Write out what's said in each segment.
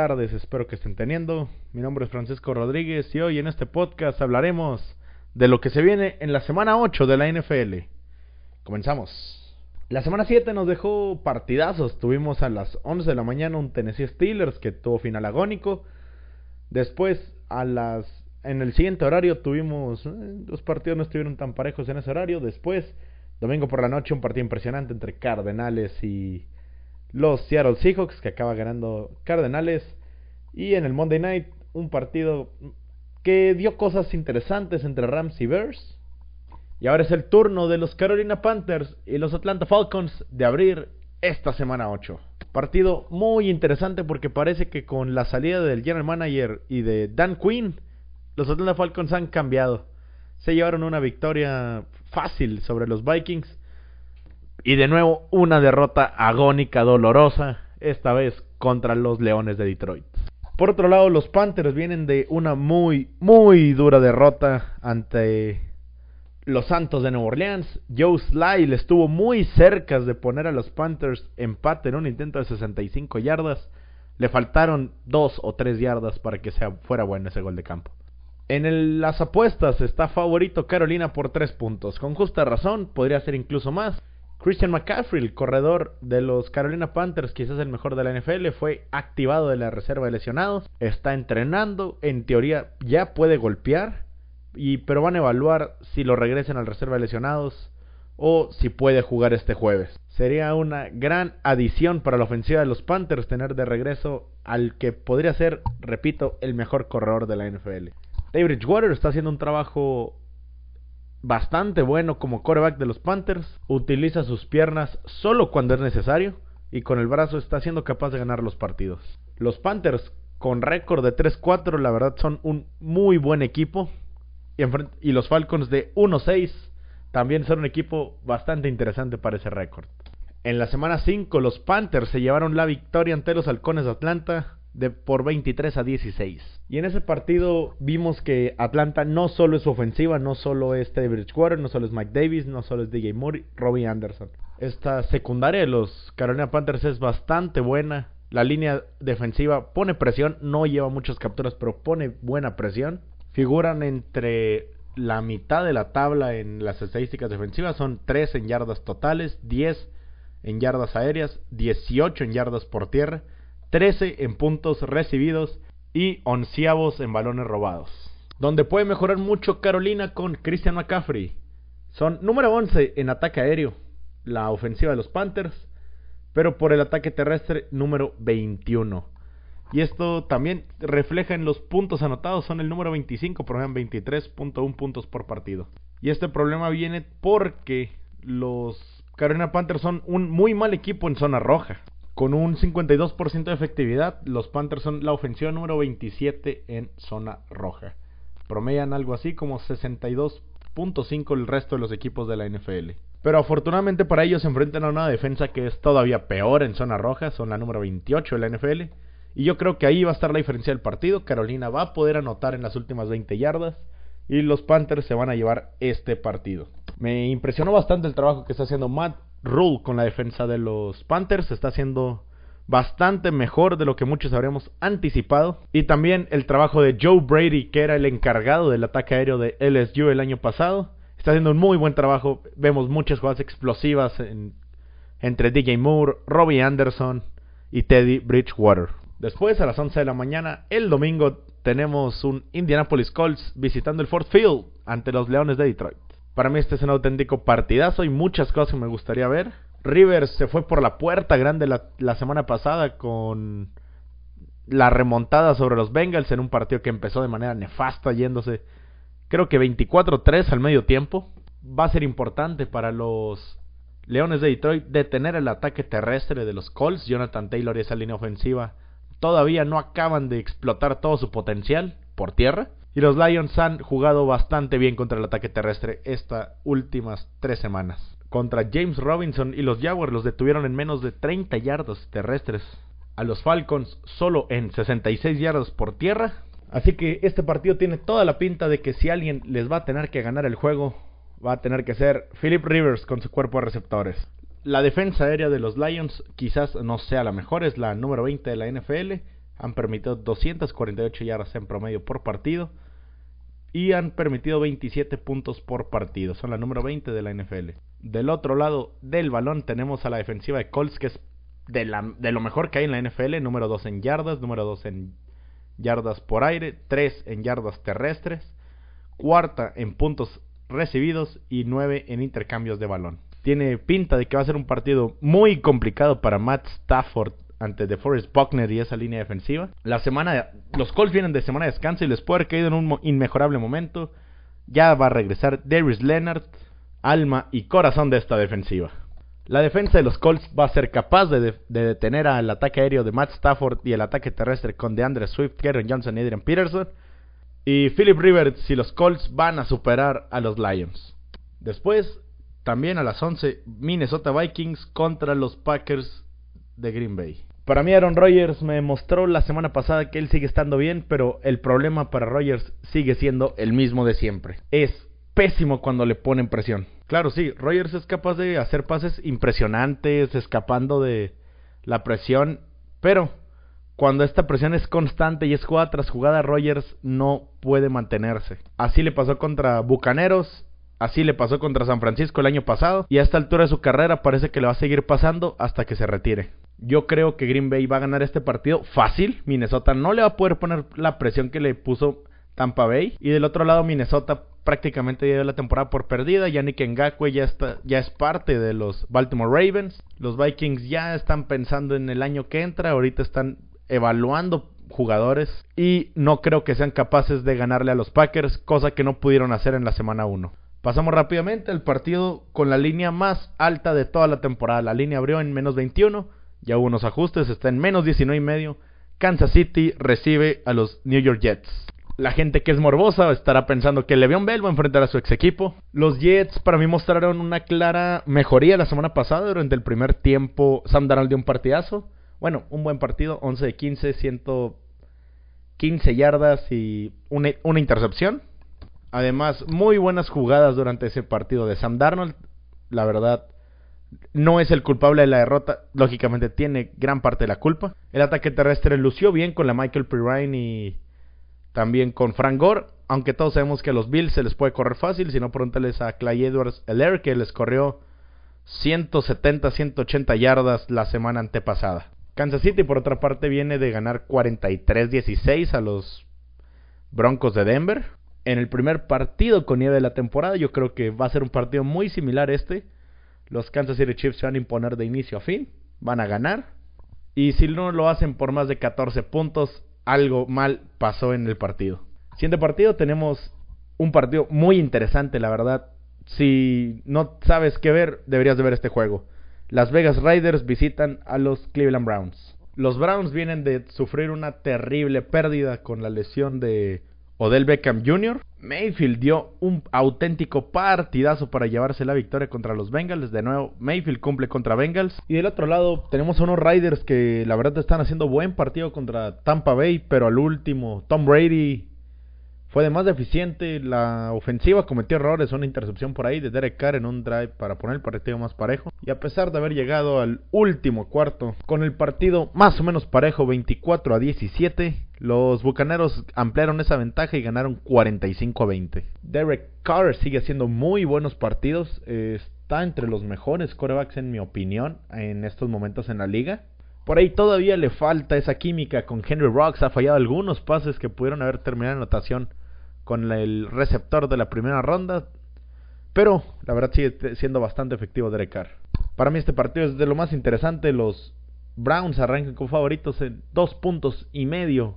tardes, espero que estén teniendo. Mi nombre es Francisco Rodríguez y hoy en este podcast hablaremos de lo que se viene en la semana 8 de la NFL. Comenzamos. La semana 7 nos dejó partidazos. Tuvimos a las 11 de la mañana un Tennessee Steelers que tuvo final agónico. Después, a las en el siguiente horario tuvimos eh, los partidos no estuvieron tan parejos en ese horario. Después, domingo por la noche un partido impresionante entre Cardenales y los Seattle Seahawks que acaba ganando Cardenales y en el Monday Night un partido que dio cosas interesantes entre Rams y Bears. Y ahora es el turno de los Carolina Panthers y los Atlanta Falcons de abrir esta semana 8. Partido muy interesante porque parece que con la salida del general manager y de Dan Quinn, los Atlanta Falcons han cambiado. Se llevaron una victoria fácil sobre los Vikings y de nuevo una derrota agónica, dolorosa, esta vez contra los Leones de Detroit. Por otro lado, los Panthers vienen de una muy, muy dura derrota ante los Santos de Nueva Orleans. Joe Sly estuvo muy cerca de poner a los Panthers empate en un intento de 65 yardas. Le faltaron dos o tres yardas para que fuera bueno ese gol de campo. En las apuestas está favorito Carolina por tres puntos. Con justa razón, podría ser incluso más. Christian McCaffrey, el corredor de los Carolina Panthers, quizás el mejor de la NFL, fue activado de la reserva de lesionados, está entrenando, en teoría ya puede golpear, y, pero van a evaluar si lo regresen al reserva de lesionados o si puede jugar este jueves. Sería una gran adición para la ofensiva de los Panthers tener de regreso al que podría ser, repito, el mejor corredor de la NFL. David Bridgewater está haciendo un trabajo bastante bueno como coreback de los Panthers. Utiliza sus piernas solo cuando es necesario y con el brazo está siendo capaz de ganar los partidos. Los Panthers con récord de 3-4 la verdad son un muy buen equipo y, los Falcons de 1-6 también son un equipo bastante interesante para ese récord. En la semana 5 los Panthers se llevaron la victoria ante los Halcones de Atlanta de por 23 a 16. Y en ese partido vimos que Atlanta no solo es ofensiva, no solo es Teddy Bridgewater, no solo es Mike Davis, no solo es DJ Moore, Robbie Anderson. Esta secundaria de los Carolina Panthers es bastante buena. La línea defensiva pone presión, no lleva muchas capturas, pero pone buena presión. Figuran entre la mitad de la tabla en las estadísticas defensivas, son 3 en yardas totales, 10 en yardas aéreas, 18 en yardas por tierra 13 en puntos recibidos y onceavos en balones robados. Donde puede mejorar mucho Carolina con Christian McCaffrey. Son número 11 en ataque aéreo, la ofensiva de los Panthers, pero por el ataque terrestre número 21. Y esto también refleja en los puntos anotados, son el número 25, por ejemplo 23.1 puntos por partido. Y este problema viene porque los Carolina Panthers son un muy mal equipo en zona roja. Con un 52% de efectividad, los Panthers son la ofensiva número 27 en zona roja. Promedian algo así como 62.5 el resto de los equipos de la NFL. Pero afortunadamente para ellos se enfrentan a una defensa que es todavía peor en zona roja, son la número 28 de la NFL. Y yo creo que ahí va a estar la diferencia del partido. Carolina va a poder anotar en las últimas 20 yardas y los Panthers se van a llevar este partido. Me impresionó bastante el trabajo que está haciendo Matt Rule con la defensa de los Panthers. Está haciendo bastante mejor de lo que muchos habríamos anticipado. Y también el trabajo de Joe Brady, que era el encargado del ataque aéreo de LSU el año pasado. Está haciendo un muy buen trabajo. Vemos muchas jugadas explosivas entre DJ Moore, Robbie Anderson y Teddy Bridgewater. Después, a las 11 de la mañana, el domingo, tenemos un Indianapolis Colts visitando el Ford Field ante los Leones de Detroit. Para mí este es un auténtico partidazo y muchas cosas que me gustaría ver. Rivers se fue por la puerta grande la, semana pasada con la remontada sobre los Bengals en un partido que empezó de manera nefasta yéndose creo que 24-3 al medio tiempo. Va a ser importante para los Leones de Detroit detener el ataque terrestre de los Colts. Jonathan Taylor y esa línea ofensiva todavía no acaban de explotar todo su potencial por tierra. Y los Lions han jugado bastante bien contra el ataque terrestre estas últimas tres semanas. Contra James Robinson y los Jaguars los detuvieron en menos de 30 yardas terrestres. A los Falcons solo en 66 yardas por tierra. Así que este partido tiene toda la pinta de que si alguien les va a tener que ganar el juego, va a tener que ser Philip Rivers con su cuerpo de receptores. La defensa aérea de los Lions quizás no sea la mejor, es la número 20 de la NFL. Han permitido 248 yardas en promedio por partido y han permitido 27 puntos por partido. Son la número 20 de la NFL. Del otro lado del balón tenemos a la defensiva de Colts, que es de, lo mejor que hay en la NFL. Número 2 en yardas, número 2 en yardas por aire, 3 en yardas terrestres, cuarta en puntos recibidos y 9 en intercambios de balón. Tiene pinta de que va a ser un partido muy complicado para Matt Stafford ante DeForest Buckner y esa línea defensiva. La semana, los Colts vienen de semana de descanso y les puede haber caído en un inmejorable momento. Ya va a regresar Darius Leonard, alma y corazón de esta defensiva. La defensa de los Colts va a ser capaz de, detener al ataque aéreo de Matt Stafford y el ataque terrestre con DeAndre Swift, Karen Johnson y Adrian Peterson. Y Philip Rivers si los Colts van a superar a los Lions. Después, también a las 11, Minnesota Vikings contra los Packers de Green Bay. Para mí Aaron Rodgers me mostró la semana pasada que él sigue estando bien, pero el problema para Rodgers sigue siendo el mismo de siempre. Es pésimo cuando le ponen presión. Claro, sí, Rogers es capaz de hacer pases impresionantes, escapando de la presión, pero cuando esta presión es constante y es jugada tras jugada, Rogers no puede mantenerse. Así le pasó contra Bucaneros, así le pasó contra San Francisco el año pasado, y a esta altura de su carrera parece que le va a seguir pasando hasta que se retire. Yo creo que Green Bay va a ganar este partido fácil. Minnesota no le va a poder poner la presión que le puso Tampa Bay. Y del otro lado, Minnesota prácticamente dio la temporada por perdida. Yannick Ngakwe ya, está, ya es parte de los Baltimore Ravens. Los Vikings ya están pensando en el año que entra. Ahorita están evaluando jugadores. Y no creo que sean capaces de ganarle a los Packers, cosa que no pudieron hacer en la semana 1. Pasamos rápidamente al partido con la línea más alta de toda la temporada. La línea abrió en menos 21. Ya hubo unos ajustes, está en menos 19 y medio. Kansas City recibe a los New York Jets. La gente que es morbosa estará pensando que Le'Veon Bell va a enfrentar a su ex equipo. Los Jets para mí mostraron una clara mejoría la semana pasada. Durante el primer tiempo Sam Darnold dio un partidazo. Bueno, un buen partido, 11 de 15, 115 yardas y una, una intercepción. Además, muy buenas jugadas durante ese partido de Sam Darnold. La verdad, no es el culpable de la derrota. Lógicamente tiene gran parte de la culpa. El ataque terrestre lució bien con la Michael Pirine y también con Frank Gore, aunque todos sabemos que a los Bills se les puede correr fácil, si no pregúntales a Clay Edwards Eller que les corrió 170, 180 yardas la semana antepasada. Kansas City por otra parte viene de ganar 43-16 a los Broncos de Denver. En el primer partido con nieve de la temporada yo creo que va a ser un partido muy similar este. Los Kansas City Chiefs se van a imponer de inicio a fin, van a ganar. Y si no lo hacen por más de 14 puntos, algo mal pasó en el partido. Siguiente partido tenemos un partido muy interesante, la verdad. Si no sabes qué ver, deberías de ver este juego. Las Vegas Raiders visitan a los Cleveland Browns. Los Browns vienen de sufrir una terrible pérdida con la lesión de Odell Beckham Jr. Mayfield dio un auténtico partidazo para llevarse la victoria contra los Bengals. De nuevo, Mayfield cumple contra Bengals. Y del otro lado, tenemos a unos Riders que la verdad están haciendo buen partido contra Tampa Bay. Pero al último, Tom Brady fue de más deficiente. La ofensiva cometió errores. Una intercepción por ahí de Derek Carr en un drive para poner el partido más parejo. Y a pesar de haber llegado al último cuarto con el partido más o menos parejo, 24 a 17. Los Bucaneros ampliaron esa ventaja y ganaron 45 a 20. Derek Carr sigue haciendo muy buenos partidos. Está entre los mejores corebacks, en mi opinión, en estos momentos en la liga. Por ahí todavía le falta esa química con Henry Rocks. Ha fallado algunos pases que pudieron haber terminado en anotación con el receptor de la primera ronda. Pero la verdad sigue siendo bastante efectivo Derek Carr. Para mí este partido es de lo más interesante. Los Browns arrancan con favoritos en dos puntos y medio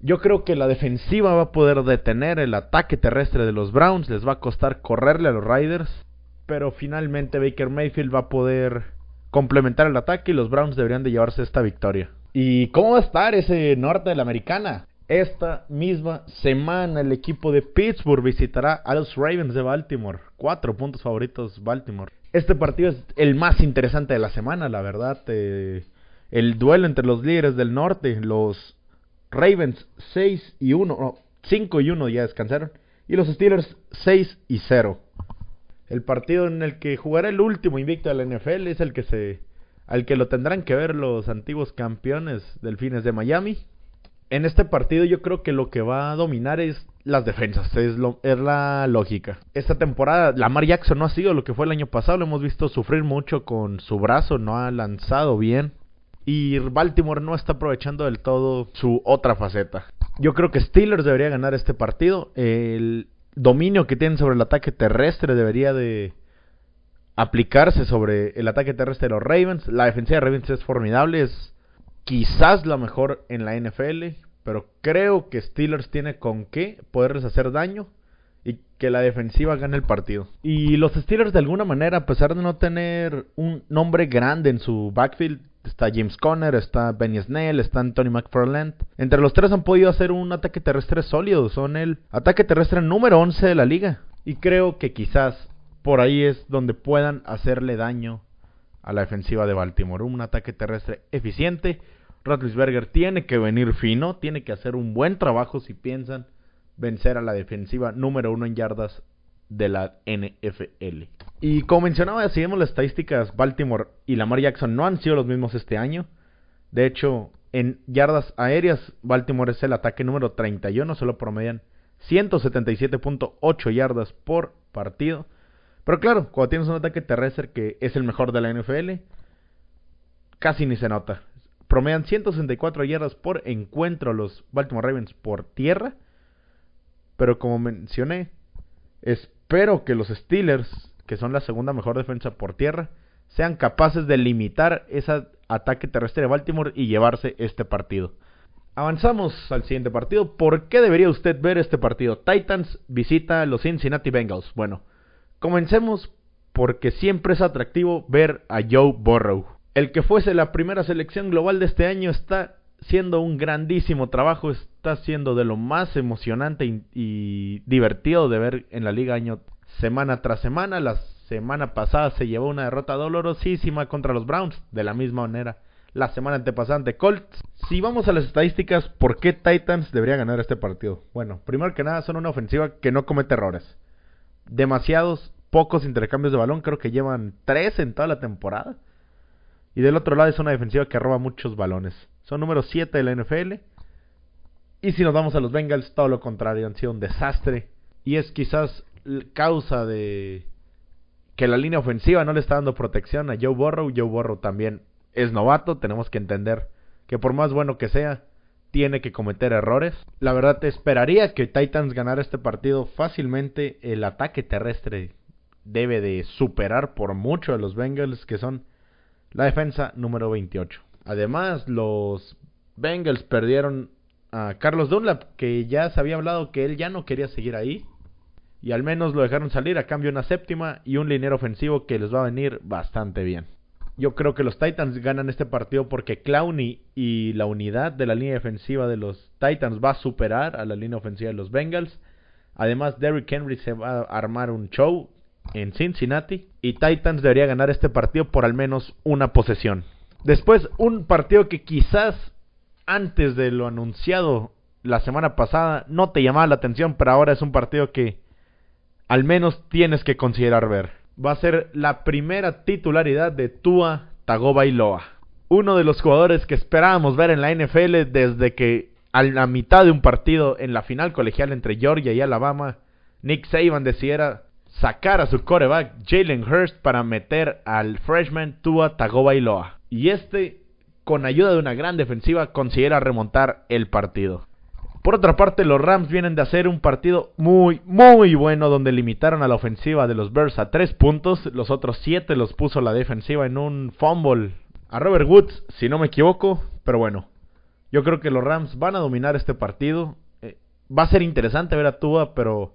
yo creo que la defensiva va a poder detener el ataque terrestre de los Browns. Les va a costar correrle a los Riders. Pero finalmente Baker Mayfield va a poder complementar el ataque y los Browns deberían de llevarse esta victoria. ¿Y cómo va a estar ese norte de la americana? Esta misma semana el equipo de Pittsburgh visitará a los Ravens de Baltimore. Cuatro puntos favoritos Baltimore. Este partido es el más interesante de la semana, la verdad. Eh, el duelo entre los líderes del norte, los Ravens 6 y 1, no, 5 y 1 ya descansaron. Y los Steelers 6 y 0. El partido en el que jugará el último invicto de la NFL es el que se al que lo tendrán que ver los antiguos campeones Delfines de Miami. En este partido yo creo que lo que va a dominar es las defensas, es, lo, es la lógica. Esta temporada Lamar Jackson no ha sido lo que fue el año pasado, lo hemos visto sufrir mucho con su brazo, no ha lanzado bien. Y Baltimore no está aprovechando del todo su otra faceta. Yo creo que Steelers debería ganar este partido. El dominio que tienen sobre el ataque terrestre debería de aplicarse sobre el ataque terrestre de los Ravens. La defensiva de Ravens es formidable, es quizás la mejor en la NFL, pero creo que Steelers tiene con qué poderles hacer daño y que la defensiva gane el partido. Y los Steelers de alguna manera, a pesar de no tener un nombre grande en su backfield, está James Conner, está Benny Snell, está Tony McFarland. Entre los tres han podido hacer un ataque terrestre sólido, son el ataque terrestre número 11 de la liga. Y creo que quizás por ahí es donde puedan hacerle daño a la defensiva de Baltimore. Un ataque terrestre eficiente. Roethlisberger tiene que venir fino, tiene que hacer un buen trabajo si piensan vencer a la defensiva número uno en yardas de la NFL. Y como mencionaba, si vemos las estadísticas, Baltimore y Lamar Jackson no han sido los mismos este año. De hecho, en yardas aéreas, Baltimore es el ataque número 31, solo promedian 177.8 yardas por partido. Pero claro, cuando tienes un ataque terrestre que es el mejor de la NFL, casi ni se nota. Promedian 164 yardas por encuentro los Baltimore Ravens por tierra. Pero como mencioné, espero que los Steelers, que son la segunda mejor defensa por tierra, sean capaces de limitar ese ataque terrestre de Baltimore y llevarse este partido. Avanzamos al siguiente partido. ¿Por qué debería usted ver este partido? Titans visita a los Cincinnati Bengals. Bueno, Comencemos porque siempre es atractivo ver a Joe Burrow. El que fuese la primera selección global de este año está siendo un grandísimo trabajo, está siendo de lo más emocionante y, divertido de ver en la liga año semana tras semana. La semana pasada se llevó una derrota dolorosísima contra los Browns, de la misma manera la semana antepasada ante Colts. Si vamos a las estadísticas, ¿por qué Titans debería ganar este partido? Bueno, primero que nada son una ofensiva que no comete errores demasiados pocos intercambios de balón, creo que llevan tres en toda la temporada. Y del otro lado es una defensiva que roba muchos balones. Son número 7 de la NFL. Y si nos vamos a los Bengals, todo lo contrario, han sido un desastre. Y es quizás causa de que la línea ofensiva no le está dando protección a Joe Burrow. Joe Burrow también es novato, tenemos que entender que por más bueno que sea, tiene que cometer errores. La verdad, te esperaría que Titans ganara este partido fácilmente. El ataque terrestre debe de superar por mucho a los Bengals, que son la defensa número 28. Además, los Bengals perdieron a Carlos Dunlap, que ya se había hablado que él ya no quería seguir ahí. Y al menos lo dejaron salir a cambio de una séptima y un liniero ofensivo que les va a venir bastante bien. Yo creo que los Titans ganan este partido porque Clowney y la unidad de la línea defensiva de los Titans va a superar a la línea ofensiva de los Bengals. Además, Derrick Henry se va a armar un show en Cincinnati y Titans debería ganar este partido por al menos una posesión. Después, un partido que quizás antes de lo anunciado la semana pasada no te llamaba la atención, pero ahora es un partido que al menos tienes que considerar ver va a ser la primera titularidad de Tua Tagovailoa. Uno de los jugadores que esperábamos ver en la NFL desde que a la mitad de un partido en la final colegial entre Georgia y Alabama, Nick Saban decidiera sacar a su coreback Jalen Hurst para meter al freshman Tua Tagovailoa. Y este, con ayuda de una gran defensiva, considera remontar el partido. Por otra parte, los Rams vienen de hacer un partido muy, muy bueno donde limitaron a la ofensiva de los Bears a tres puntos. Los otros siete los puso la defensiva en un fumble a Robert Woods, si no me equivoco. Pero bueno, yo creo que los Rams van a dominar este partido. Eh, va a ser interesante ver a Tua, pero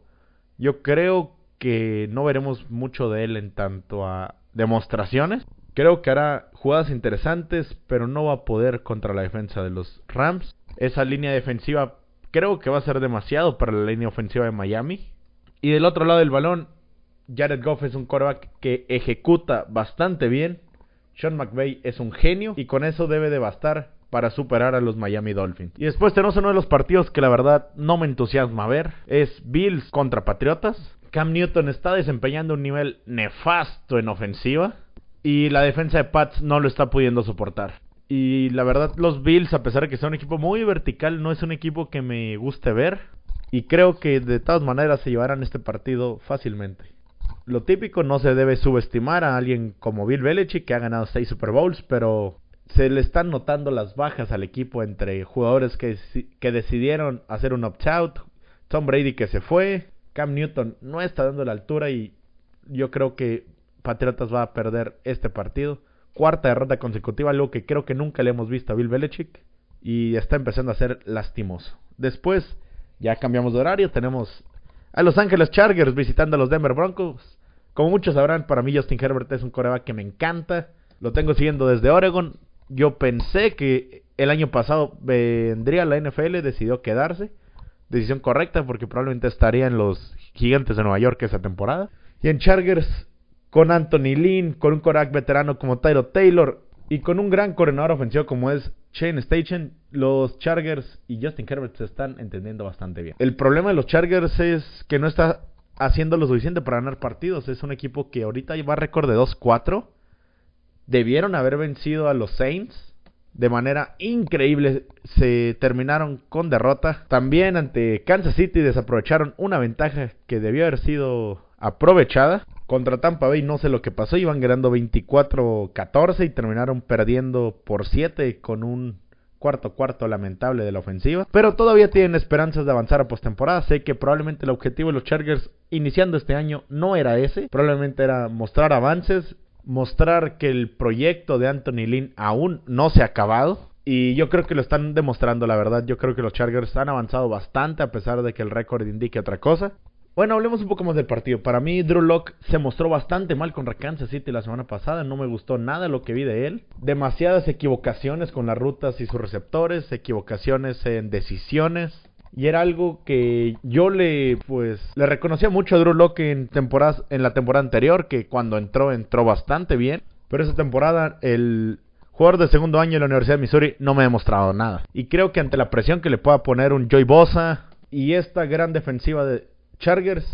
yo creo que no veremos mucho de él en tanto a demostraciones. Creo que hará jugadas interesantes, pero no va a poder contra la defensa de los Rams. Esa línea defensiva Creo que va a ser demasiado para la línea ofensiva de Miami. Y del otro lado del balón, Jared Goff es un quarterback que ejecuta bastante bien. Sean McVay es un genio y con eso debe de bastar para superar a los Miami Dolphins. Y después tenemos uno de los partidos que la verdad no me entusiasma ver. Es Bills contra Patriotas. Cam Newton está desempeñando un nivel nefasto en ofensiva y la defensa de Pats no lo está pudiendo soportar. Y la verdad, los Bills, a pesar de que son un equipo muy vertical, no es un equipo que me guste ver. Y creo que de todas maneras se llevarán este partido fácilmente. Lo típico, no se debe subestimar a alguien como Bill Belichick, que ha ganado 6 Super Bowls, pero se le están notando las bajas al equipo entre jugadores que, que decidieron hacer un opt-out, Tom Brady que se fue, Cam Newton no está dando la altura y yo creo que Patriotas va a perder este partido. Cuarta derrota consecutiva, algo que creo que nunca le hemos visto a Bill Belichick y está empezando a ser lastimoso. Después, ya cambiamos de horario, tenemos a Los Ángeles Chargers visitando a los Denver Broncos. Como muchos sabrán, para mí Justin Herbert es un coreback que me encanta. Lo tengo siguiendo desde Oregon. Yo pensé que el año pasado vendría a la NFL, decidió quedarse. Decisión correcta porque probablemente estaría en los Gigantes de Nueva York esa temporada. Y en Chargers, con Anthony Lynn, con un coreback veterano como Tyro Taylor y con un gran coordinador ofensivo como es Shane Station, los Chargers y Justin Herbert se están entendiendo bastante bien. El problema de los Chargers es que no está haciendo lo suficiente para ganar partidos. Es un equipo que ahorita lleva récord de 2-4. Debieron haber vencido a los Saints. De manera increíble se terminaron con derrota. También ante Kansas City desaprovecharon una ventaja que debió haber sido aprovechada. Contra Tampa Bay no sé lo que pasó, iban ganando 24-14 y terminaron perdiendo por 7 con un cuarto cuarto lamentable de la ofensiva. Pero todavía tienen esperanzas de avanzar a postemporada. Sé que probablemente el objetivo de los Chargers iniciando este año no era ese. Probablemente era mostrar avances, mostrar que el proyecto de Anthony Lynn aún no se ha acabado. Y yo creo que lo están demostrando, la verdad. Yo creo que los Chargers han avanzado bastante a pesar de que el récord indique otra cosa. Bueno, hablemos un poco más del partido. Para mí, Drew Locke se mostró bastante mal con Kansas City la semana pasada. No me gustó nada lo que vi de él. Demasiadas equivocaciones con las rutas y sus receptores, equivocaciones en decisiones. Y era algo que yo le, pues, le reconocía mucho a Drew Locke en, temporadas, en la temporada anterior, que cuando entró, entró bastante bien. Pero esa temporada, el jugador de segundo año de la Universidad de Missouri no me ha demostrado nada. Y creo que ante la presión que le pueda poner un Joy Bosa y esta gran defensiva de, Chargers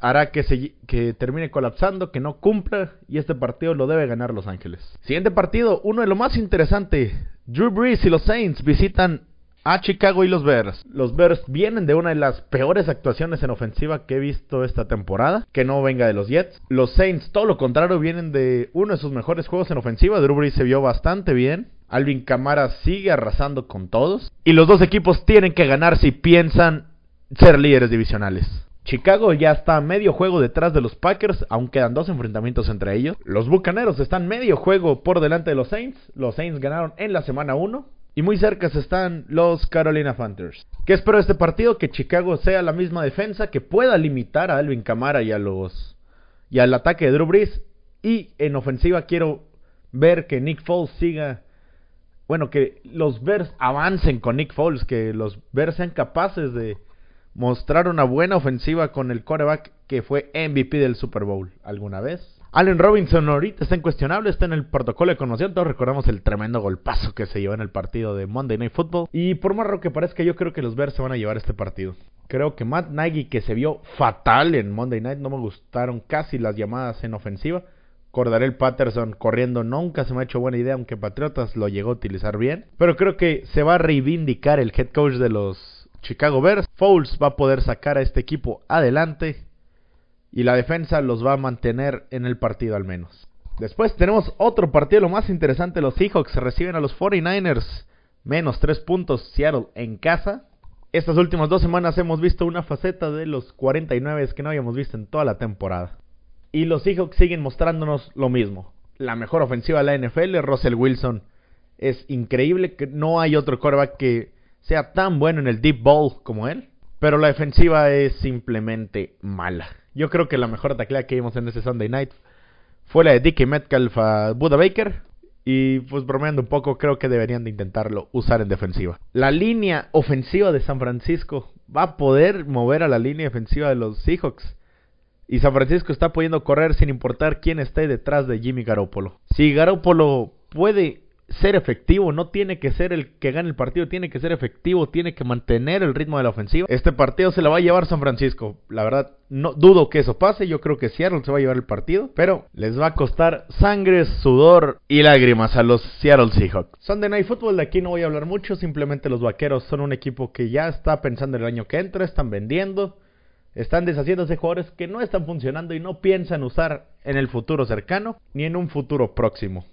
hará que, se, que termine colapsando, que no cumpla y este partido lo debe ganar Los Ángeles. Siguiente partido, uno de lo más interesante. Drew Brees y los Saints visitan a Chicago y los Bears. Los Bears vienen de una de las peores actuaciones en ofensiva que he visto esta temporada, que no venga de los Jets. Los Saints, todo lo contrario, vienen de uno de sus mejores juegos en ofensiva. Drew Brees se vio bastante bien. Alvin Kamara sigue arrasando con todos. Y los dos equipos tienen que ganar si piensan ser líderes divisionales. Chicago ya está medio juego detrás de los Packers, aún quedan dos enfrentamientos entre ellos. Los Bucaneros están medio juego por delante de los Saints. Los Saints ganaron en la semana 1. Y muy cerca están los Carolina Panthers. ¿Qué espero de este partido? Que Chicago sea la misma defensa, que pueda limitar a Alvin Kamara y a los y al ataque de Drew Brees. Y en ofensiva quiero ver que Nick Foles siga bueno, que los Bears avancen con Nick Foles, que los Bears sean capaces de mostrar una buena ofensiva con el quarterback que fue MVP del Super Bowl alguna vez. Allen Robinson ahorita está incuestionable, está en el protocolo de conmoción. Todos recordamos el tremendo golpazo que se llevó en el partido de Monday Night Football. Y por más raro que parezca, yo creo que los Bears se van a llevar este partido. Creo que Matt Nagy, que se vio fatal en Monday Night, no me gustaron casi las llamadas en ofensiva. el Patterson corriendo nunca se me ha hecho buena idea, aunque Patriotas lo llegó a utilizar bien. Pero creo que se va a reivindicar el head coach de los Chicago Bears. Foles va a poder sacar a este equipo adelante y la defensa los va a mantener en el partido al menos. Después tenemos otro partido, lo más interesante, los Seahawks reciben a los 49ers, menos 3 puntos Seattle en casa. Estas últimas dos semanas hemos visto una faceta de los 49 que no habíamos visto en toda la temporada. Y los Seahawks siguen mostrándonos lo mismo. La mejor ofensiva de la NFL, Russell Wilson. Es increíble que no hay otro quarterback que sea tan bueno en el deep ball como él. Pero la defensiva es simplemente mala. Yo creo que la mejor taclea que vimos en ese Sunday night fue la de Dickie Metcalf a Buda Baker. Y pues bromeando un poco, creo que deberían de intentarlo usar en defensiva. La línea ofensiva de San Francisco va a poder mover a la línea defensiva de los Seahawks. Y San Francisco está pudiendo correr sin importar quién esté detrás de Jimmy Garoppolo. Si Garoppolo puede ser efectivo, no tiene que ser el que gane el partido, tiene que ser efectivo, tiene que mantener el ritmo de la ofensiva. Este partido se lo va a llevar San Francisco. La verdad, no dudo que eso pase, yo creo que Seattle se va a llevar el partido, pero les va a costar sangre, sudor y lágrimas a los Seattle Seahawks. Sunday Night Football de aquí no voy a hablar mucho, simplemente los Vaqueros son un equipo que ya está pensando en el año que entra, están vendiendo. Están deshaciéndose jugadores que no están funcionando y no piensan usar en el futuro cercano ni en un futuro próximo.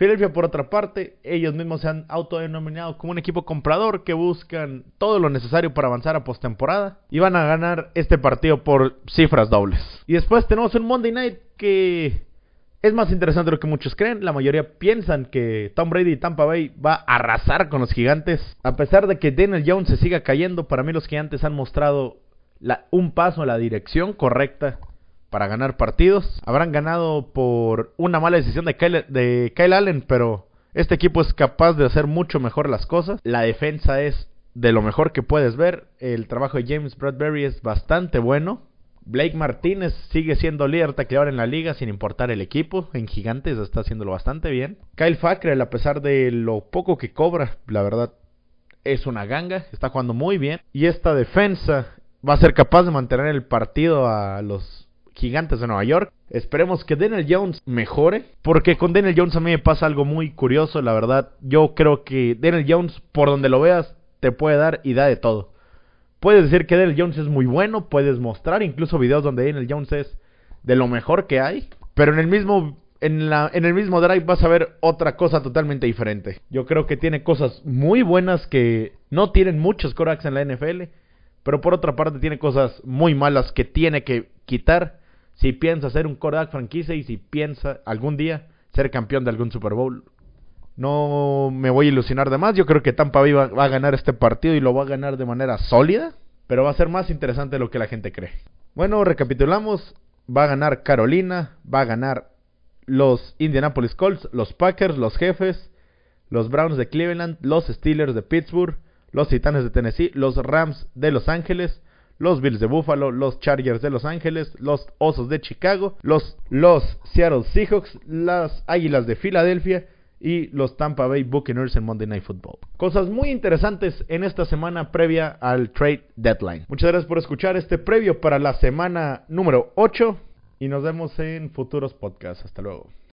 Philadelphia, por otra parte, ellos mismos se han autodenominado como un equipo comprador que buscan todo lo necesario para avanzar a postemporada y van a ganar este partido por cifras dobles. Y después tenemos un Monday Night que es más interesante de lo que muchos creen. La mayoría piensan que Tom Brady y Tampa Bay va a arrasar con los gigantes. A pesar de que Daniel Jones se siga cayendo, para mí los gigantes han mostrado un paso en la dirección correcta para ganar partidos. Habrán ganado por una mala decisión de Kyle, Allen, pero este equipo es capaz de hacer mucho mejor las cosas. La defensa es de lo mejor que puedes ver. El trabajo de James Bradbury es bastante bueno. Blake Martínez sigue siendo líder tacleador en la liga sin importar el equipo. En Gigantes está haciéndolo bastante bien. Kyle Fackrell, a pesar de lo poco que cobra, la verdad es una ganga. Está jugando muy bien. Y esta defensa va a ser capaz de mantener el partido a los gigantes de Nueva York. Esperemos que Daniel Jones mejore, porque con Daniel Jones a mí me pasa algo muy curioso, la verdad. Yo creo que Daniel Jones, por donde lo veas, te puede dar y da de todo. Puedes decir que Daniel Jones es muy bueno, puedes mostrar incluso videos donde Daniel Jones es de lo mejor que hay, pero en el mismo en, la, en el mismo drive vas a ver otra cosa totalmente diferente. Yo creo que tiene cosas muy buenas que no tienen muchos corebacks en la NFL, pero por otra parte tiene cosas muy malas que tiene que quitar si piensa ser un quarterback franquicia y si piensa algún día ser campeón de algún Super Bowl. No me voy a ilusionar de más. Yo creo que Tampa Bay va, a ganar este partido y lo va a ganar de manera sólida. Pero va a ser más interesante de lo que la gente cree. Bueno, recapitulamos. Va a ganar Carolina. Va a ganar los Indianapolis Colts, los Packers, los Jefes, los Browns de Cleveland, los Steelers de Pittsburgh, los Titanes de Tennessee, los Rams de Los Ángeles, los Bills de Buffalo, los Chargers de Los Ángeles, los Osos de Chicago, los, los Seattle Seahawks, las Águilas de Filadelfia y los Tampa Bay Buccaneers en Monday Night Football. Cosas muy interesantes en esta semana previa al trade deadline. Muchas gracias por escuchar este previo para la semana número 8 y nos vemos en futuros podcasts. Hasta luego.